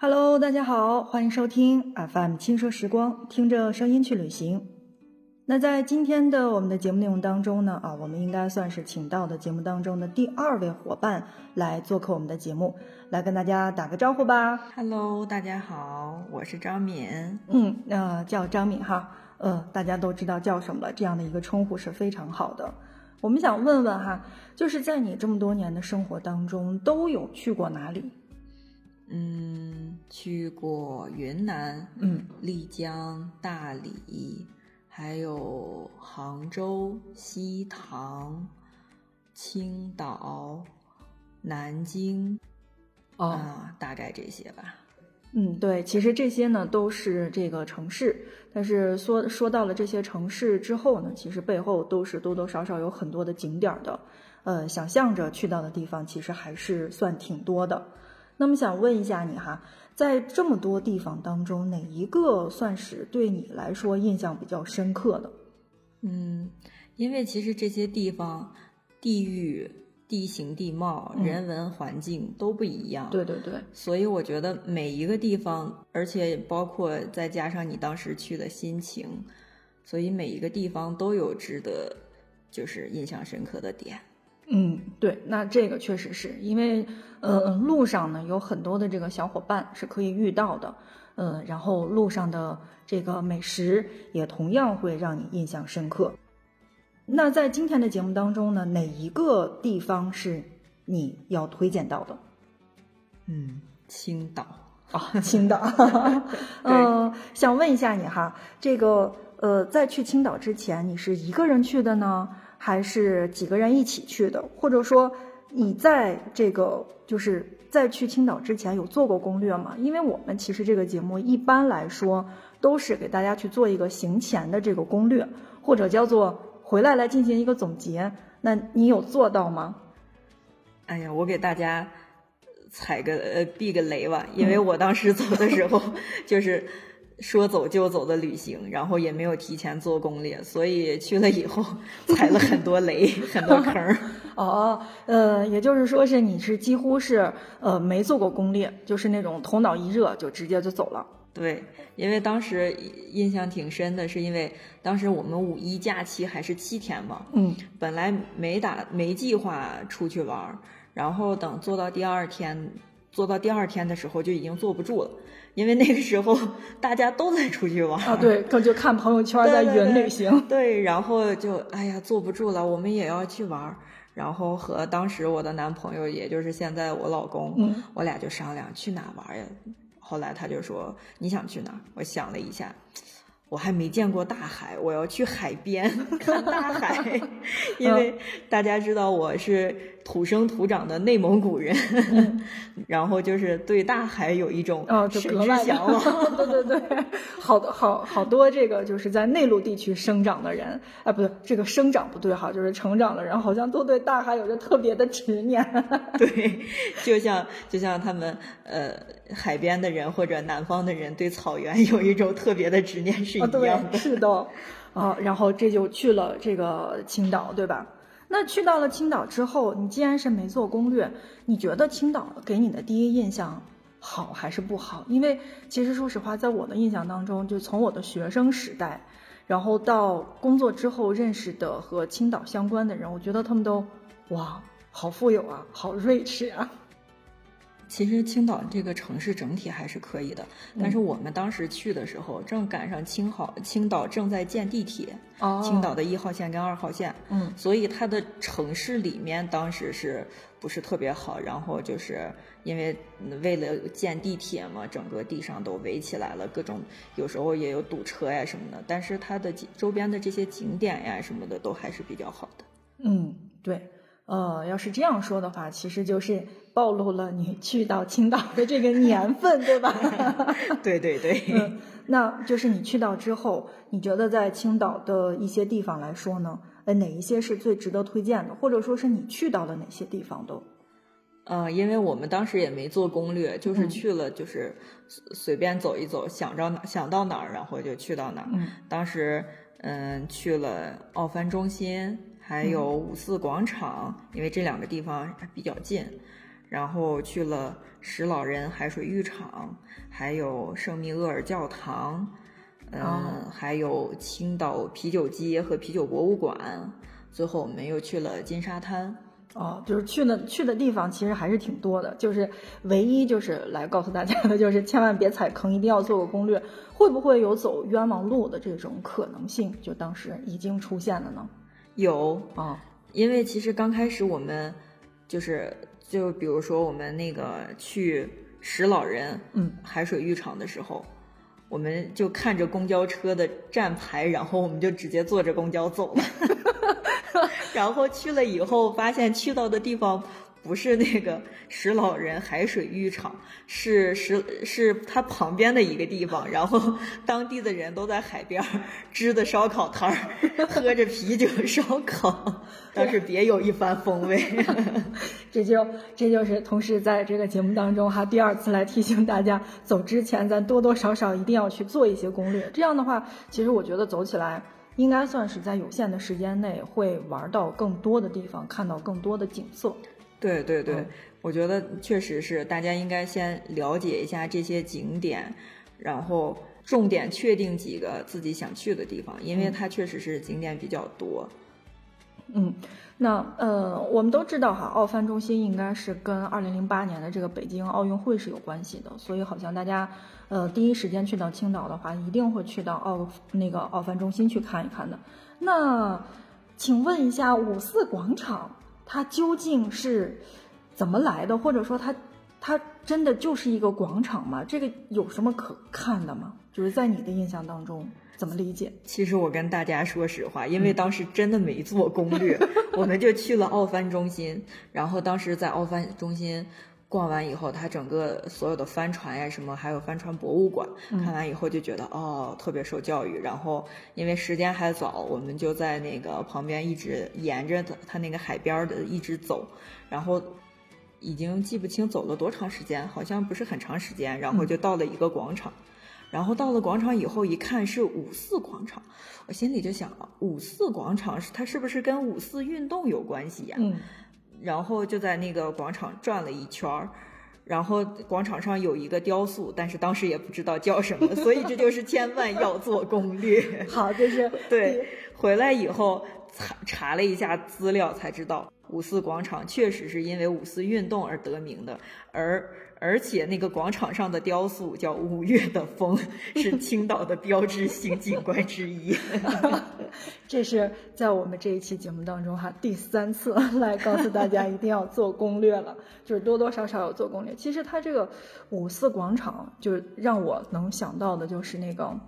Hello，大家好，欢迎收听 FM 轻奢时光，听着声音去旅行。那在今天的我们的节目内容当中呢，啊，我们应该算是请到的节目当中的第二位伙伴来做客我们的节目，来跟大家打个招呼吧。Hello，大家好，我是张敏。嗯，呃，叫张敏哈，呃，大家都知道叫什么了，这样的一个称呼是非常好的。我们想问问哈，就是在你这么多年的生活当中，都有去过哪里？嗯，去过云南、嗯丽江、大理，还有杭州、西塘、青岛、南京哦啊，大概这些吧。嗯，对，其实这些呢都是这个城市，但是说说到了这些城市之后呢，其实背后都是多多少少有很多的景点儿的，呃，想象着去到的地方其实还是算挺多的。那么想问一下你哈，在这么多地方当中，哪一个算是对你来说印象比较深刻的？嗯，因为其实这些地方地域、地形地貌、嗯人文环境都不一样。对对对，所以我觉得每一个地方，而且包括再加上你当时去的心情，所以每一个地方都有值得就是印象深刻的点。嗯，对，那这个确实是因为，呃，路上呢有很多的这个小伙伴是可以遇到的，呃，然后路上的这个美食也同样会让你印象深刻。那在今天的节目当中呢，哪一个地方是你要推荐到的？嗯，青岛。啊，青岛，呃，想问一下你哈，这个呃，在去青岛之前，你是一个人去的呢，还是几个人一起去的？或者说，你在这个就是在去青岛之前有做过攻略吗？因为我们其实这个节目一般来说都是给大家去做一个行前的这个攻略，或者叫做回来来进行一个总结。那你有做到吗？哎呀，我给大家踩个呃避个雷吧，因为我当时走的时候 就是说走就走的旅行，然后也没有提前做攻略，所以去了以后踩了很多雷，很多坑儿。哦，呃，也就是说是你是几乎是呃没做过攻略，就是那种头脑一热就直接就走了。对，因为当时印象挺深的，是因为当时我们五一假期还是七天嘛，嗯本来没打没计划出去玩儿，然后等做到第二天，做到第二天的时候就已经坐不住了，因为那个时候 大家都在出去玩儿啊，对，可就看朋友圈在云旅行。对，然后就哎呀坐不住了，我们也要去玩儿。然后和当时我的男朋友，也就是现在我老公，嗯我俩就商量去哪玩儿呀。后来他就说你想去哪儿？我想了一下，我还没见过大海，我要去海边 看大海，因为大家知道我是土生土长的内蒙古人，然后就是对大海有一种哦，就神之格外向往。对对对，好多好好多这个就是在内陆地区生长的人，哎，不对，这个生长不对哈，就是成长的人，好像都对大海有着特别的执念。对，就像就像他们呃海边的人或者南方的人对草原有一种特别的执念是一啊，样的。对，是的，啊，然后这就去了这个青岛，对吧？那去到了青岛之后，你既然是没做攻略，你觉得青岛给你的第一印象好还是不好？因为其实说实话，在我的印象当中，就从我的学生时代，然后到工作之后认识的和青岛相关的人，我觉得他们都哇，好富有啊，好 rich 啊。其实青岛这个城市整体还是可以的，但是我们当时去的时候正赶上青好青岛正在建地铁，哦青岛的一号线跟二号线，嗯所以它的城市里面当时是不是特别好？然后就是因为嗯为了建地铁嘛，整个地上都围起来了，各种有时候也有堵车呀什么的。但是它的周边的这些景点呀什么的都还是比较好的。嗯，对，呃，要是这样说的话，其实就是暴露了你去到青岛的这个年份，对吧？对对对，嗯，那就是你去到之后，你觉得在青岛的一些地方来说呢，呃，哪一些是最值得推荐的，或者说是你去到了哪些地方都？呃，因为我们当时也没做攻略，就是嗯去了，就是随随便走一走，想着哪想到哪儿，然后就去到哪儿。嗯当时嗯去了奥帆中心，还有五四广场，因为这两个地方比较近。然后去了石老人海水浴场，还有圣米厄尔教堂，嗯，哦还有青岛啤酒街和啤酒博物馆。最后我们又去了金沙滩。哦，就是去的去的地方其实还是挺多的，就是唯一就是来告诉大家的就是千万别踩坑，一定要做个攻略。会不会有走冤枉路的这种可能性？就当时已经出现了呢？有，啊、因为其实刚开始我们就是就比如说我们那个去石老人嗯。海水浴场的时候，我们就看着公交车的站牌，然后我们就直接坐着公交走了。然后去了以后，发现去到的地方不是那个石老人海水浴场，是石是它旁边的一个地方。然后当地的人都在海边儿支的烧烤摊儿，喝着啤酒烧烤，倒是别有一番风味。这就这就是同时在这个节目当中哈，第二次来提醒大家，走之前咱多多少少一定要去做一些攻略。这样的话，其实我觉得走起来应该算是在有限的时间内会玩到更多的地方，看到更多的景色。对对对，嗯我觉得确实是，大家应该先了解一下这些景点，然后重点确定几个自己想去的地方，因为它确实是景点比较多。嗯，那呃，我们都知道哈，奥帆中心应该是跟二零零八年的这个北京奥运会是有关系的，所以好像大家呃第一时间去到青岛的话，一定会去到奥那个奥帆中心去看一看的。那请问一下，五四广场它究竟是怎么来的，或者说它它真的就是一个广场吗？这个有什么可看的吗？就是在你的印象当中怎么理解？其实我跟大家说实话，因为当时真的没做攻略，我们就去了奥帆中心，然后当时在奥帆中心。逛完以后，它整个所有的帆船呀什么，还有帆船博物馆，看完以后就觉得哦，特别受教育。然后因为时间还早，我们就在那个旁边一直沿着它它那个海边儿的一直走，然后已经记不清走了多长时间，好像不是很长时间，然后就到了一个广场。然后到了广场以后，一看是五四广场，我心里就想，五四广场是它是不是跟五四运动有关系呀、嗯然后就在那个广场转了一圈儿，然后广场上有一个雕塑，但是当时也不知道叫什么，所以这就是千万要做攻略。好，这是 对，回来以后查查了一下资料，才知道五四广场确实是因为五四运动而得名的，而而且那个广场上的雕塑叫五月的风，是青岛的标志性景观之一。这是在我们这一期节目当中哈第三次来告诉大家一定要做攻略了，就是多多少少有做攻略。其实它这个五四广场，就让我能想到的就是那个，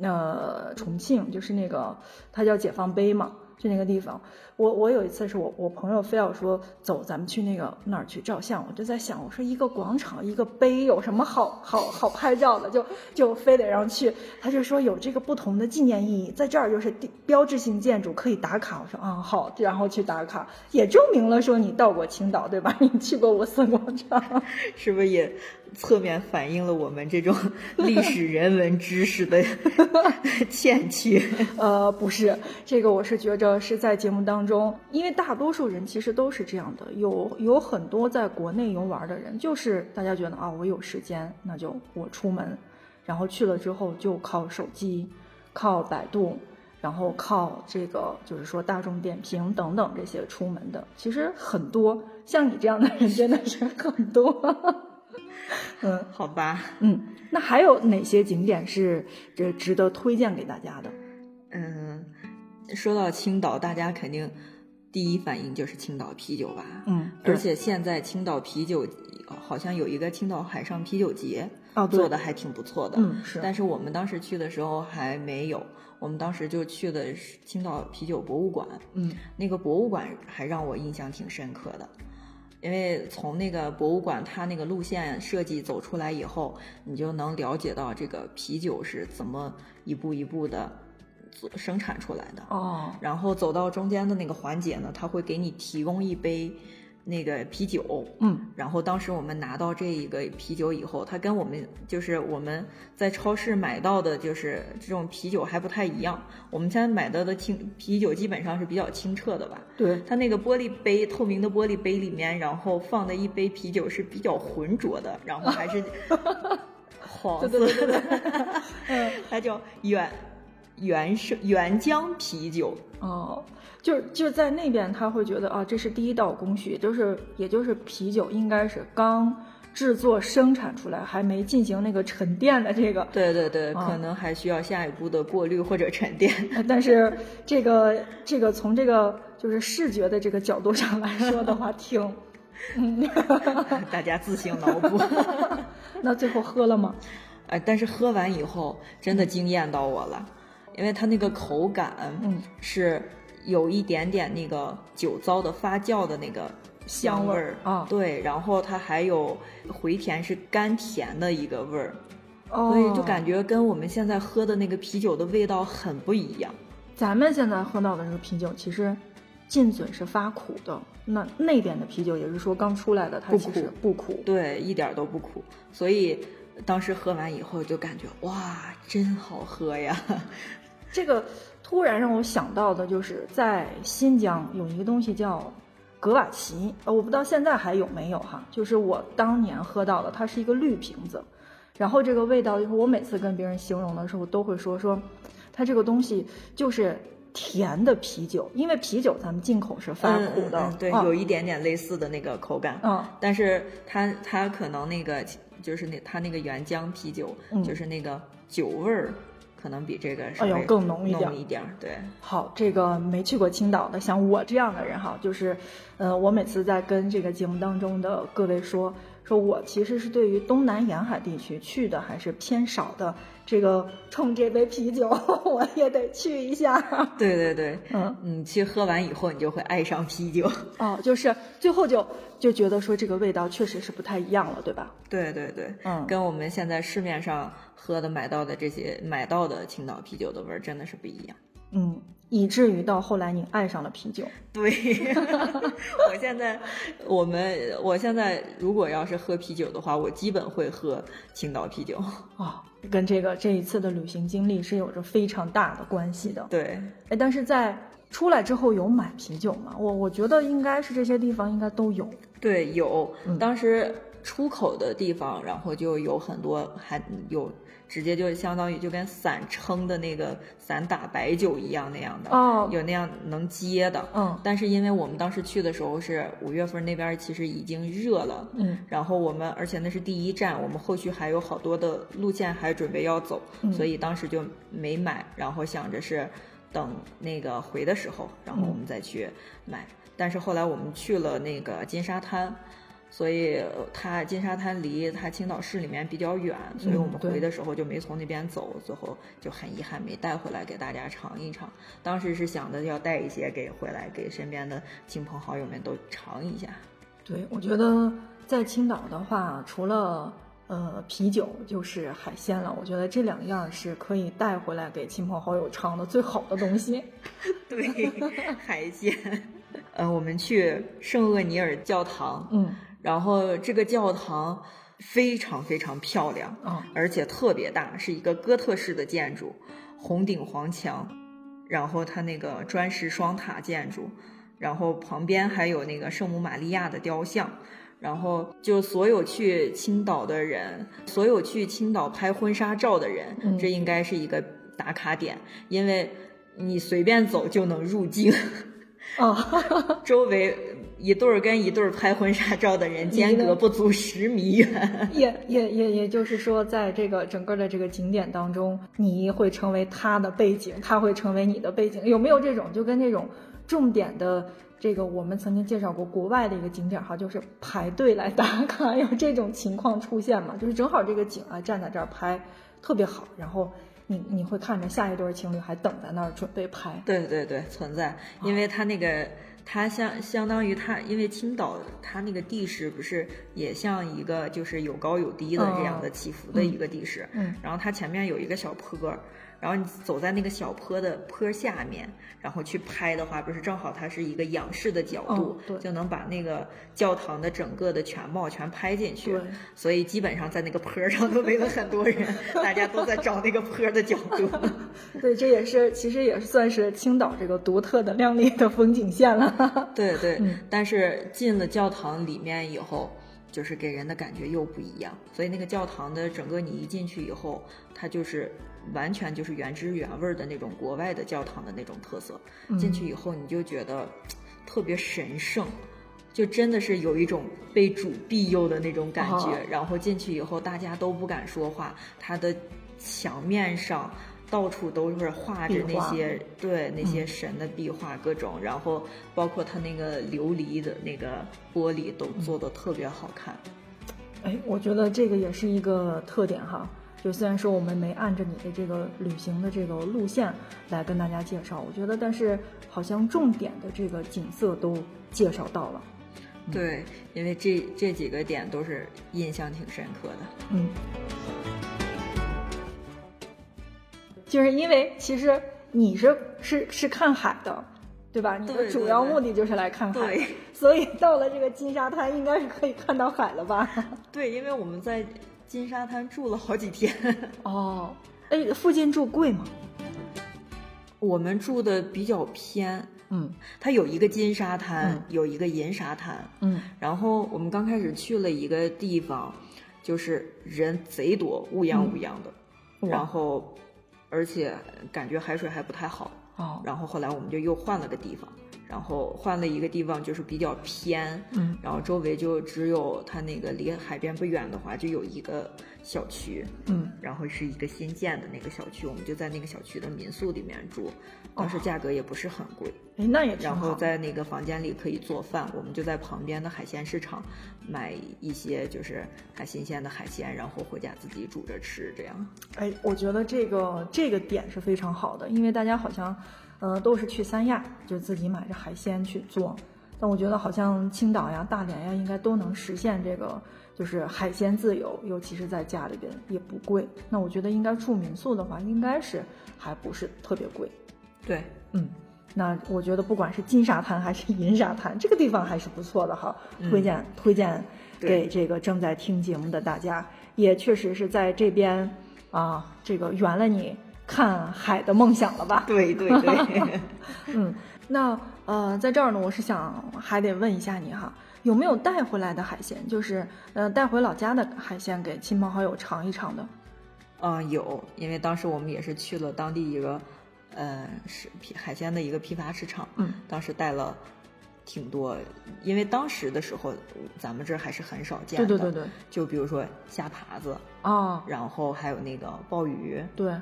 呃，重庆就是那个它叫解放碑嘛，就那个地方。我我有一次是我我朋友非要说走，咱们去那个那儿去照相，我就在想，我说一个广场一个碑有什么好好好拍照的，就就非得让去。他就说有这个不同的纪念意义，在这儿就是标志性建筑可以打卡。我说啊好，然后去打卡，也证明了说你到过青岛对吧？你去过五四广场。是不是也侧面反映了我们这种 历史人文知识的 欠缺？呃，不是，这个我是觉着是在节目当中，因为大多数人其实都是这样的，有有很多在国内游玩的人，就是大家觉得啊，我有时间，那就我出门，然后去了之后就靠手机，靠百度，然后靠这个就是说大众点评等等这些出门的，其实很多像你这样的人真的是很多。嗯好吧，嗯，那还有哪些景点是这值得推荐给大家的？嗯，说到青岛，大家肯定第一反应就是青岛啤酒吧。嗯，而且现在青岛啤酒好像有一个青岛海上啤酒节，哦做的还挺不错的。嗯是但是我们当时去的时候还没有，我们当时就去的是青岛啤酒博物馆。嗯那个博物馆还让我印象挺深刻的，因为从那个博物馆它那个路线设计走出来以后，你就能了解到这个啤酒是怎么一步一步的做生产出来的。哦然后走到中间的那个环节呢，它会给你提供一杯那个啤酒，嗯，然后当时我们拿到这一个啤酒以后，它跟我们就是我们在超市买到的，就是这种啤酒还不太一样。我们现在买到的清啤酒基本上是比较清澈的吧？对，它那个玻璃杯，透明的玻璃杯里面，然后放的一杯啤酒是比较浑浊的，然后还是 黄色的，嗯，它叫原原生原浆啤酒。哦，就是就是在那边他会觉得啊，这是第一道工序，就是也就是啤酒应该是刚制作生产出来，还没进行那个沉淀的这个。对对对，啊可能还需要下一步的过滤或者沉淀。呃但是这个这个从这个就是视觉的这个角度上来说的话，挺，嗯，大家自行脑补。那最后喝了吗？呃，但是喝完以后真的惊艳到我了，因为它那个口感，嗯，是有一点点那个酒糟的发酵的那个香味儿啊对，然后它还有回甜是甘甜的一个味儿，哦，所以就感觉跟我们现在喝的那个啤酒的味道很不一样。咱们现在喝到的这个啤酒，其实进嘴是发苦的。那那边的啤酒也是说刚出来的，它其实苦不苦。对，一点儿都不苦，所以当时喝完以后就感觉哇，真好喝呀！这个突然让我想到的就是在新疆有一个东西叫格瓦奇，呃，我不知道现在还有没有哈。就是我当年喝到的，它是一个绿瓶子，然后这个味道，就是我每次跟别人形容的时候，都会说说，它这个东西就是甜的啤酒，因为啤酒咱们进口是发苦的，嗯嗯对，啊有一点点类似的那个口感，嗯但是它它可能那个就是那它那个原浆啤酒，嗯就是那个酒味儿，可能比这个稍哎呦微更浓一点浓一点儿，对。好，这个没去过青岛的，像我这样的人哈，就是，呃，我每次在跟这个节目当中的各位说，说我其实是对于东南沿海地区去的还是偏少的，这个冲这杯啤酒 我也得去一下。对对对，嗯，你去喝完以后，你就会爱上啤酒。哦，就是最后就就觉得说这个味道确实是不太一样了，对吧？对对对，嗯跟我们现在市面上喝的、买到的这些买到的青岛啤酒的味儿真的是不一样。嗯，以至于到后来你爱上了啤酒。对，我现在我们我现在如果要是喝啤酒的话，我基本会喝青岛啤酒。哦，跟这个这一次的旅行经历是有着非常大的关系的。对，哎，但是在出来之后有买啤酒吗？我我觉得应该是这些地方应该都有。对，有嗯当时出口的地方，然后就有很多，还有直接就相当于就跟散撑的那个散打白酒一样那样的，哦有那样能接的。嗯但是因为我们当时去的时候是五月份，那边其实已经热了，嗯然后我们而且那是第一站，我们后续还有好多的路线还准备要走，嗯所以当时就没买，然后想着是等那个回的时候，然后我们再去买。但是后来我们去了那个金沙滩，所以呃它金沙滩离它青岛市里面比较远，所以我们回的时候就没从那边走，最后就很遗憾没带回来给大家尝一尝。当时是想着要带一些给回来，给身边的亲朋好友们都尝一下。对，我觉得在青岛的话，除了呃啤酒就是海鲜了。我觉得这两样是可以带回来给亲朋好友尝的最好的东西。对，海鲜。呃，我们去圣厄尼尔教堂，嗯然后这个教堂非常非常漂亮，啊而且特别大，是一个哥特式的建筑，红顶黄墙，然后它那个砖石双塔建筑，然后旁边还有那个圣母玛利亚的雕像。然后就所有去青岛的人，所有去青岛拍婚纱照的人，嗯这应该是一个打卡点，因为你随便走就能入境。啊，周围一对儿跟一对儿拍婚纱照的人间隔不足十米远。也也也也就是说，在这个整个的这个景点当中，你会成为他的背景，他会成为你的背景。有没有这种就跟这种重点的这个我们曾经介绍过国外的一个景点哈，就是排队来打卡，有这种情况出现吗？就是正好这个景啊，站在这儿拍特别好，然后你你会看着下一对情侣还等在那儿准备拍。对对对，存在，因为他那个它相相当于它，因为青岛它那个地势不是也像一个就是有高有低的这样的起伏的一个地势，嗯然后它前面有一个小坡儿，然后你走在那个小坡的坡下面，然后去拍的话，不是正好它是一个仰视的角度，对，就能把那个教堂的整个的全貌全拍进去。对，所以基本上在那个坡上都围了很多人，大家都在找那个坡的角度。对，这也是其实也算是青岛这个独特的亮丽的风景线了。对对，但是进了教堂里面以后。就是给人的感觉又不一样，所以那个教堂的整个你一进去以后，它就是完全就是原汁原味的那种国外的教堂的那种特色。进去以后你就觉得 特别神圣，就真的是有一种被主庇佑的那种感觉。然后进去以后大家都不敢说话，它的墙面上。到处都是画着那些对那些神的壁画，各种，然后包括它那个琉璃的那个玻璃都做的特别好看。哎，我觉得这个也是一个特点哈。就虽然说我们没按着你的这个旅行的这个路线来跟大家介绍，我觉得但是好像重点的这个景色都介绍到了。对，因为这这几个点都是印象挺深刻的。嗯。就是因为其实你是是是看海的，对吧？你的主要目的就是来看海，所以到了这个金沙滩，应该是可以看到海了吧？对，因为我们在金沙滩住了好几天。哦，哎，附近住贵吗？我们住的比较偏，嗯，它有一个金沙滩，有一个银沙滩，嗯，然后我们刚开始去了一个地方，就是人贼多，乌泱乌泱的，然后。而且感觉海水还不太好哦，然后后来我们就又换了个地方，然后换了一个地方就是比较偏，嗯，然后周围就只有它那个离海边不远的话就有一个小区，嗯，然后是一个新建的那个小区，我们就在那个小区的民宿里面住。当时价格也不是很贵，哎，那也然后在那个房间里可以做饭，我们就在旁边的海鲜市场买一些就是还新鲜的海鲜，然后回家自己煮着吃，这样。哎，我觉得这个这个点是非常好的，因为大家好像，呃，都是去三亚就自己买着海鲜去做，但我觉得好像青岛呀、大连呀，应该都能实现这个就是海鲜自由，尤其是在家里边也不贵。那我觉得应该住民宿的话，应该是还不是特别贵。对，嗯，那我觉得不管是金沙滩还是银沙滩，这个地方还是不错的哈，推荐推荐给这个正在听节目的大家，也确实是在这边啊，这个圆了你看海的梦想了吧？对对对，嗯，那呃，在这儿呢，我是想还得问一下你哈，有没有带回来的海鲜，就是呃带回老家的海鲜给亲朋好友尝一尝的？嗯，有，因为当时我们也是去了当地一个。呃，是批海鲜的一个批发市场。嗯，当时带了挺多，因为当时的时候咱们这儿还是很少见的。对对对对，就比如说虾爬子啊，然后还有那个鲍鱼。对。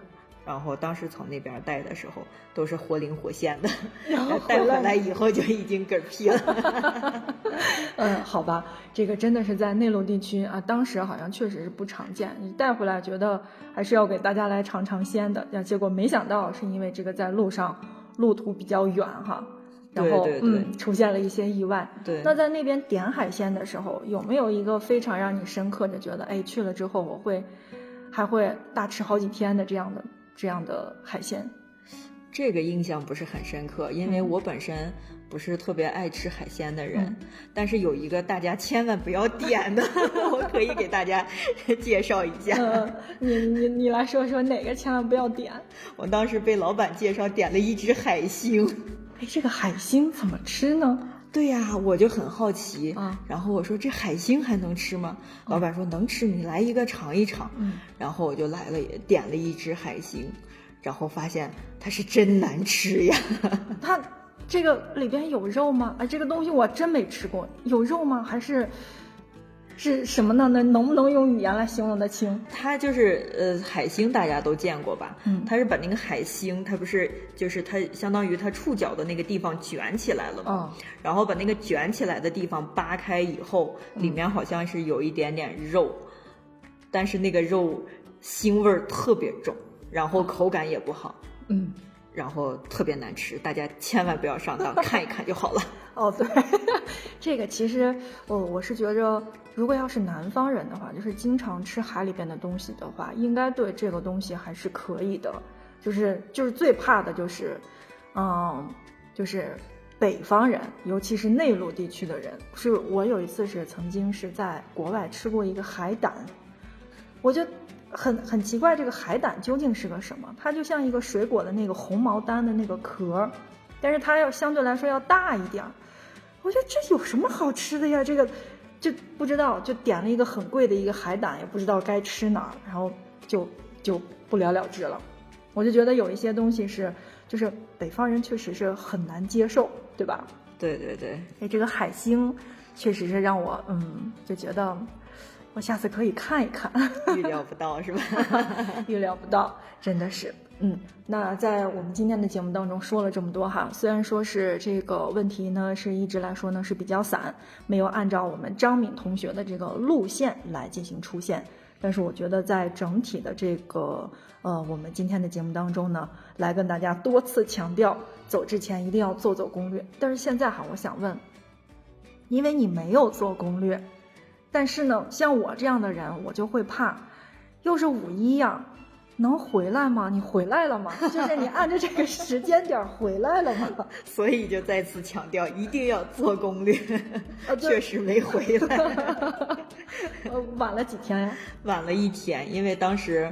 然后当时从那边带的时候都是活灵活现的，然后带回来以后就已经嗝屁了。嗯，好吧，这个真的是在内陆地区啊，当时好像确实是不常见。你带回来觉得还是要给大家来尝尝鲜的，呀，结果没想到是因为这个在路上路途比较远哈，然后嗯出现了一些意外。对，那在那边点海鲜的时候，有没有一个非常让你深刻的觉得，哎，去了之后我会还会大吃好几天的这样的？这样的海鲜，这个印象不是很深刻，因为我本身不是特别爱吃海鲜的人。但是有一个大家千万不要点的，我可以给大家 介绍一下。你你你来说说哪个千万不要点？我当时被老板介绍点了一只海星。哎，这个海星怎么吃呢？对呀，我就很好奇啊。然后我说这海星还能吃吗？老板说能吃，你来一个尝一尝。嗯。然后我就来了，点了一只海星，然后发现它是真难吃呀。它这个里边有肉吗？啊，这个东西我真没吃过，有肉吗？还是？是什么呢？能能不能用语言来形容得清？它就是呃海星，大家都见过吧？嗯，它是把那个海星，它不是就是它相当于它触角的那个地方卷起来了嘛？然后把那个卷起来的地方扒开以后，里面好像是有一点点肉，但是那个肉腥味儿特别重，然后口感也不好。嗯。然后特别难吃，大家千万不要上当，看一看就好了。哦，对，这个其实我我是觉着，如果要是南方人的话，就是经常吃海里边的东西的话，应该对这个东西还是可以的。就是就是最怕的就是，嗯，就是北方人，尤其是内陆地区的人。是我有一次是曾经是在国外吃过一个海胆，我就很很奇怪，这个海胆究竟是个什么？它就像一个水果的那个红毛丹的那个壳，但是它要相对来说要大一点。我觉得这有什么好吃的呀？这个就不知道，就点了一个很贵的一个海胆，也不知道该吃哪儿，然后就就不了了之了。我就觉得有一些东西是，就是北方人确实是很难接受，对吧？对对对。哎，这个海星确实是让我嗯，就觉得我下次可以看一看。预料不到是吧？预料不到，真的是。嗯，那在我们今天的节目当中说了这么多哈，虽然说是这个问题呢，是一直来说呢是比较散，没有按照我们张敏同学的这个路线来进行出现，但是我觉得在整体的这个呃我们今天的节目当中呢，来跟大家多次强调，走之前一定要做做攻略。但是现在哈，我想问，因为你没有做攻略，但是呢，像我这样的人，我就会怕，又是五一呀。能回来吗？你回来了吗？就 是你按照这个时间点回来了吗？所以就再次强调，一定要做攻略。确实没回来，晚了几天呀？晚了一天，因为当时，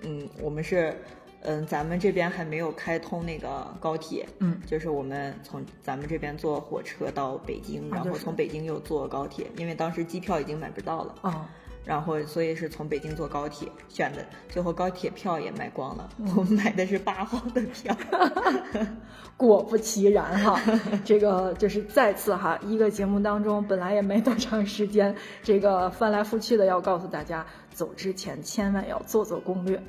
嗯，我们是，嗯，咱们这边还没有开通那个高铁，嗯，就是我们从咱们这边坐火车到北京，然后从北京又坐高铁，因为当时机票已经买不到了。哦。然后，所以是从北京坐高铁选的，最后高铁票也卖光了。我们买的是八号的票，果不其然哈，这个就是再次哈，一个节目当中本来也没多长时间，这个翻来覆去的要告诉大家。走之前千万要做做攻略，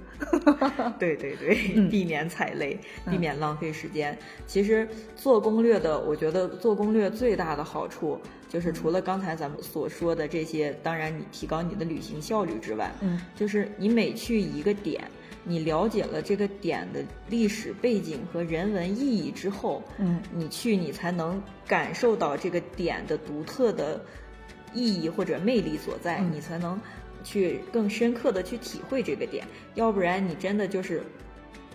对对对，避免踩雷，避免浪费时间。其实做攻略的，我觉得做攻略最大的好处就是除了刚才咱们所说的这些，当然你提高你的旅行效率之外，嗯，就是你每去一个点，你了解了这个点的历史背景和人文意义之后，嗯，你去你才能感受到这个点的独特的意义或者魅力所在，你才能。去更深刻的去体会这个点，要不然你真的就是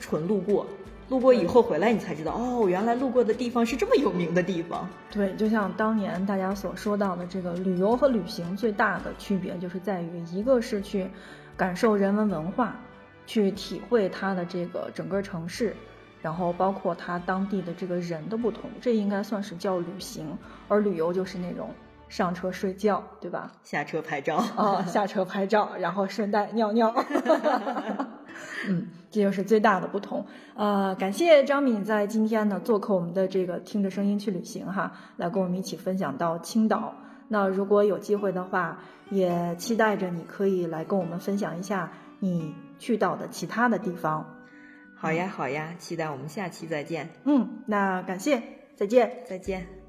纯路过，路过以后回来你才知道，哦，原来路过的地方是这么有名的地方。对，就像当年大家所说到的，这个旅游和旅行最大的区别就是在于，一个是去感受人文文化，去体会它的这个整个城市，然后包括它当地的这个人的不同，这应该算是叫旅行，而旅游就是那种。上车睡觉，对吧？下车拍照啊，下车拍照，然后顺带尿尿。嗯，这就是最大的不同。呃，感谢张敏在今天呢做客我们的这个听着声音去旅行哈，来跟我们一起分享到青岛。那如果有机会的话，也期待着你可以来跟我们分享一下你去到的其他的地方。好呀，好呀，期待我们下期再见。嗯，那感谢，再见，再见。